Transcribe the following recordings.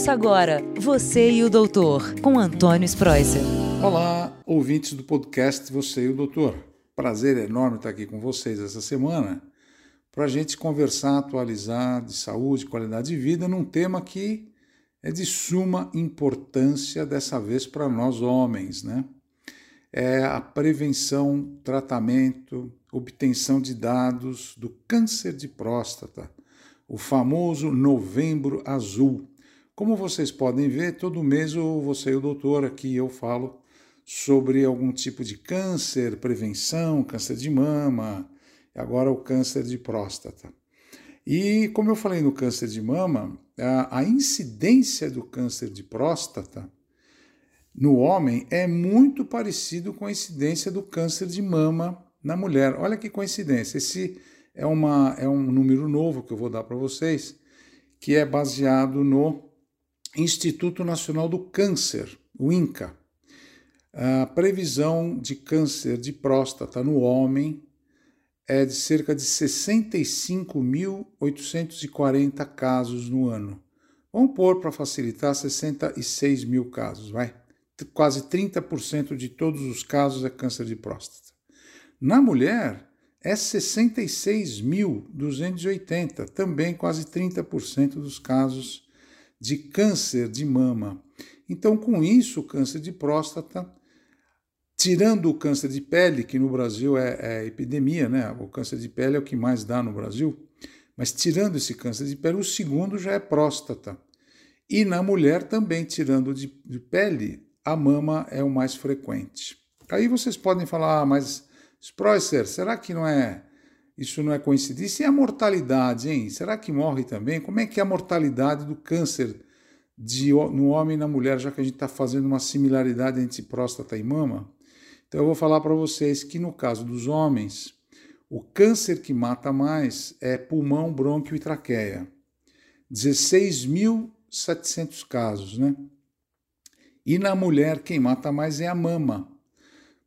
Ouça agora Você e o Doutor, com Antônio Spreuser. Olá, ouvintes do podcast Você e o Doutor. Prazer enorme estar aqui com vocês essa semana para a gente conversar, atualizar de saúde, qualidade de vida num tema que é de suma importância dessa vez para nós homens, né? É a prevenção, tratamento, obtenção de dados do câncer de próstata, o famoso Novembro Azul. Como vocês podem ver, todo mês você e o doutor aqui eu falo sobre algum tipo de câncer, prevenção, câncer de mama, agora o câncer de próstata. E como eu falei no câncer de mama, a, a incidência do câncer de próstata no homem é muito parecido com a incidência do câncer de mama na mulher. Olha que coincidência. Esse é, uma, é um número novo que eu vou dar para vocês, que é baseado no Instituto Nacional do Câncer, o INCA. A previsão de câncer de próstata no homem é de cerca de 65.840 casos no ano. Vamos pôr para facilitar 66 mil casos, vai? Quase 30% de todos os casos é câncer de próstata. Na mulher, é 66.280, também quase 30% dos casos de câncer de mama. Então, com isso, o câncer de próstata, tirando o câncer de pele, que no Brasil é, é epidemia, né? O câncer de pele é o que mais dá no Brasil, mas tirando esse câncer de pele, o segundo já é próstata. E na mulher também, tirando de, de pele, a mama é o mais frequente. Aí vocês podem falar, ah, mas Spreusser, será que não é isso não é coincidência? E a mortalidade, hein? Será que morre também? Como é que é a mortalidade do câncer de, no homem e na mulher, já que a gente está fazendo uma similaridade entre próstata e mama? Então eu vou falar para vocês que no caso dos homens, o câncer que mata mais é pulmão, brônquio e traqueia. 16.700 casos, né? E na mulher, quem mata mais é a mama.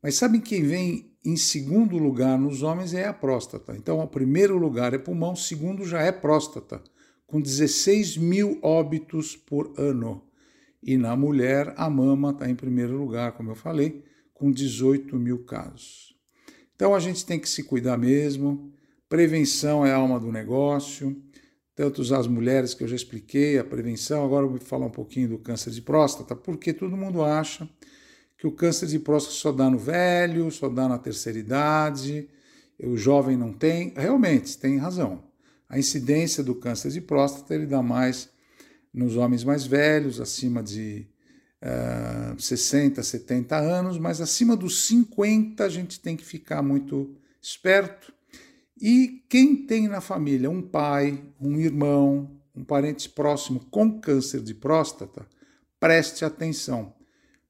Mas sabem quem vem em segundo lugar nos homens é a próstata. Então, o primeiro lugar é pulmão, segundo já é próstata, com 16 mil óbitos por ano. E na mulher, a mama está em primeiro lugar, como eu falei, com 18 mil casos. Então, a gente tem que se cuidar mesmo. Prevenção é a alma do negócio. Tanto as mulheres que eu já expliquei, a prevenção. Agora eu vou falar um pouquinho do câncer de próstata, porque todo mundo acha que o câncer de próstata só dá no velho, só dá na terceira idade, o jovem não tem. Realmente, tem razão. A incidência do câncer de próstata ele dá mais nos homens mais velhos, acima de uh, 60, 70 anos, mas acima dos 50 a gente tem que ficar muito esperto. E quem tem na família um pai, um irmão, um parente próximo com câncer de próstata, preste atenção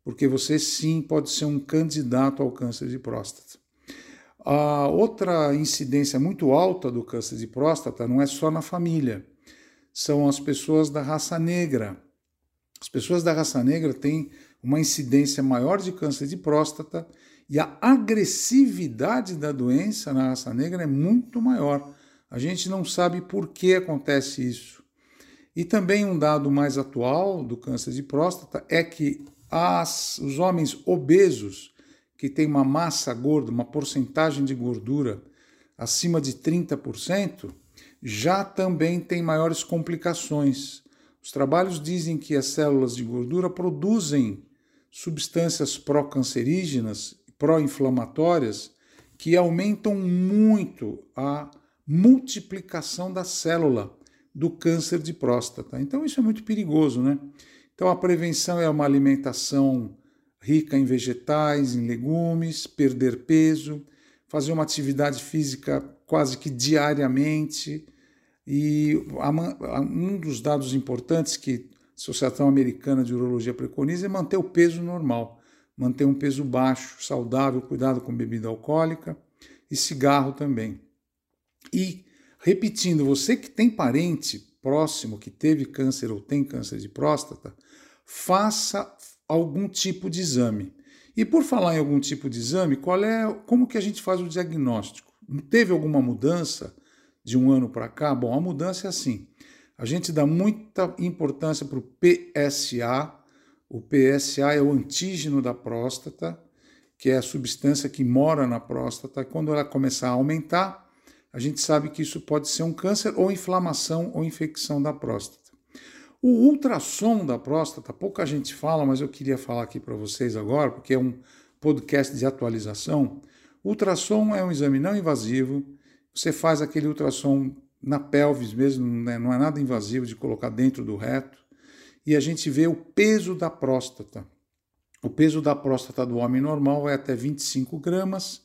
porque você sim pode ser um candidato ao câncer de próstata. A outra incidência muito alta do câncer de próstata não é só na família, são as pessoas da raça negra. As pessoas da raça negra têm uma incidência maior de câncer de próstata e a agressividade da doença na raça negra é muito maior. A gente não sabe por que acontece isso. E também um dado mais atual do câncer de próstata é que as, os homens obesos, que têm uma massa gorda, uma porcentagem de gordura acima de 30%, já também têm maiores complicações. Os trabalhos dizem que as células de gordura produzem substâncias pró-cancerígenas, pró-inflamatórias, que aumentam muito a multiplicação da célula do câncer de próstata. Então isso é muito perigoso, né? Então, a prevenção é uma alimentação rica em vegetais, em legumes, perder peso, fazer uma atividade física quase que diariamente. E um dos dados importantes que a Associação Americana de Urologia preconiza é manter o peso normal, manter um peso baixo, saudável, cuidado com bebida alcoólica e cigarro também. E repetindo, você que tem parente próximo que teve câncer ou tem câncer de próstata, faça algum tipo de exame. E por falar em algum tipo de exame, qual é, como que a gente faz o diagnóstico? Teve alguma mudança de um ano para cá? Bom, a mudança é assim. A gente dá muita importância para o PSA. O PSA é o antígeno da próstata, que é a substância que mora na próstata. Quando ela começar a aumentar, a gente sabe que isso pode ser um câncer ou inflamação ou infecção da próstata. O ultrassom da próstata, pouca gente fala, mas eu queria falar aqui para vocês agora, porque é um podcast de atualização. O ultrassom é um exame não invasivo. Você faz aquele ultrassom na pelvis mesmo, né? não é nada invasivo de colocar dentro do reto. E a gente vê o peso da próstata. O peso da próstata do homem normal é até 25 gramas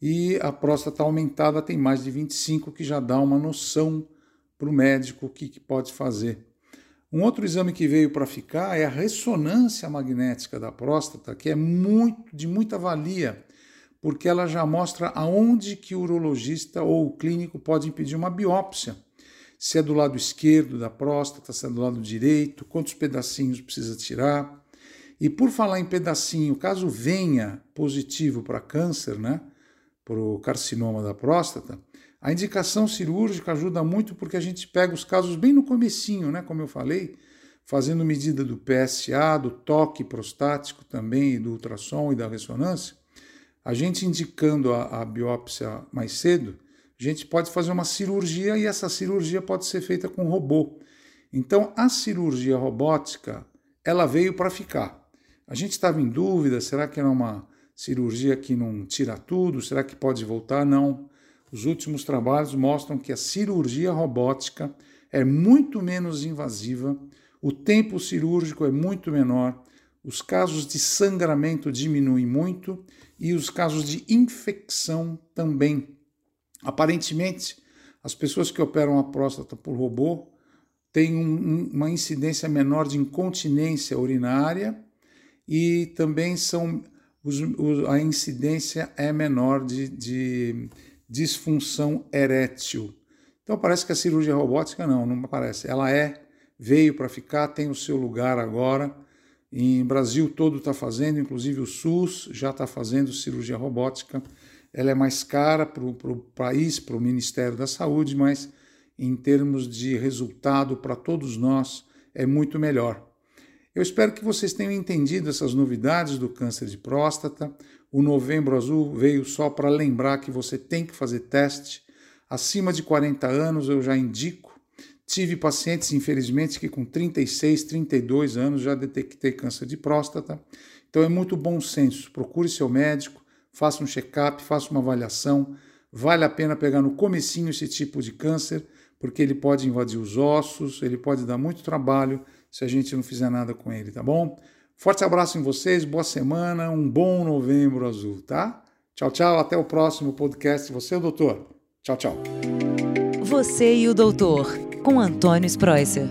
e a próstata aumentada tem mais de 25, que já dá uma noção para o médico o que, que pode fazer. Um outro exame que veio para ficar é a ressonância magnética da próstata, que é muito de muita valia, porque ela já mostra aonde que o urologista ou o clínico pode impedir uma biópsia. Se é do lado esquerdo da próstata, se é do lado direito, quantos pedacinhos precisa tirar. E por falar em pedacinho, caso venha positivo para câncer, né, para o carcinoma da próstata, a indicação cirúrgica ajuda muito porque a gente pega os casos bem no comecinho, né, como eu falei, fazendo medida do PSA, do toque prostático também, do ultrassom e da ressonância. A gente indicando a, a biópsia mais cedo, a gente pode fazer uma cirurgia e essa cirurgia pode ser feita com robô. Então, a cirurgia robótica, ela veio para ficar. A gente estava em dúvida, será que era uma cirurgia que não tira tudo? Será que pode voltar? Não. Os últimos trabalhos mostram que a cirurgia robótica é muito menos invasiva, o tempo cirúrgico é muito menor, os casos de sangramento diminuem muito e os casos de infecção também. Aparentemente, as pessoas que operam a próstata por robô têm um, uma incidência menor de incontinência urinária e também são os, os, a incidência é menor de, de disfunção erétil. Então parece que a cirurgia robótica não, não parece. Ela é, veio para ficar, tem o seu lugar agora. Em Brasil todo está fazendo, inclusive o SUS já está fazendo cirurgia robótica. Ela é mais cara para o país, para o Ministério da Saúde, mas em termos de resultado para todos nós é muito melhor. Eu espero que vocês tenham entendido essas novidades do câncer de próstata. O Novembro Azul veio só para lembrar que você tem que fazer teste. Acima de 40 anos eu já indico. Tive pacientes, infelizmente, que com 36, 32 anos já detectei câncer de próstata. Então é muito bom senso. Procure seu médico, faça um check-up, faça uma avaliação. Vale a pena pegar no comecinho esse tipo de câncer, porque ele pode invadir os ossos, ele pode dar muito trabalho se a gente não fizer nada com ele, tá bom? Forte abraço em vocês, boa semana, um bom novembro azul, tá? Tchau, tchau, até o próximo podcast. Você e o doutor. Tchau, tchau. Você e o doutor, com Antônio Spreuser.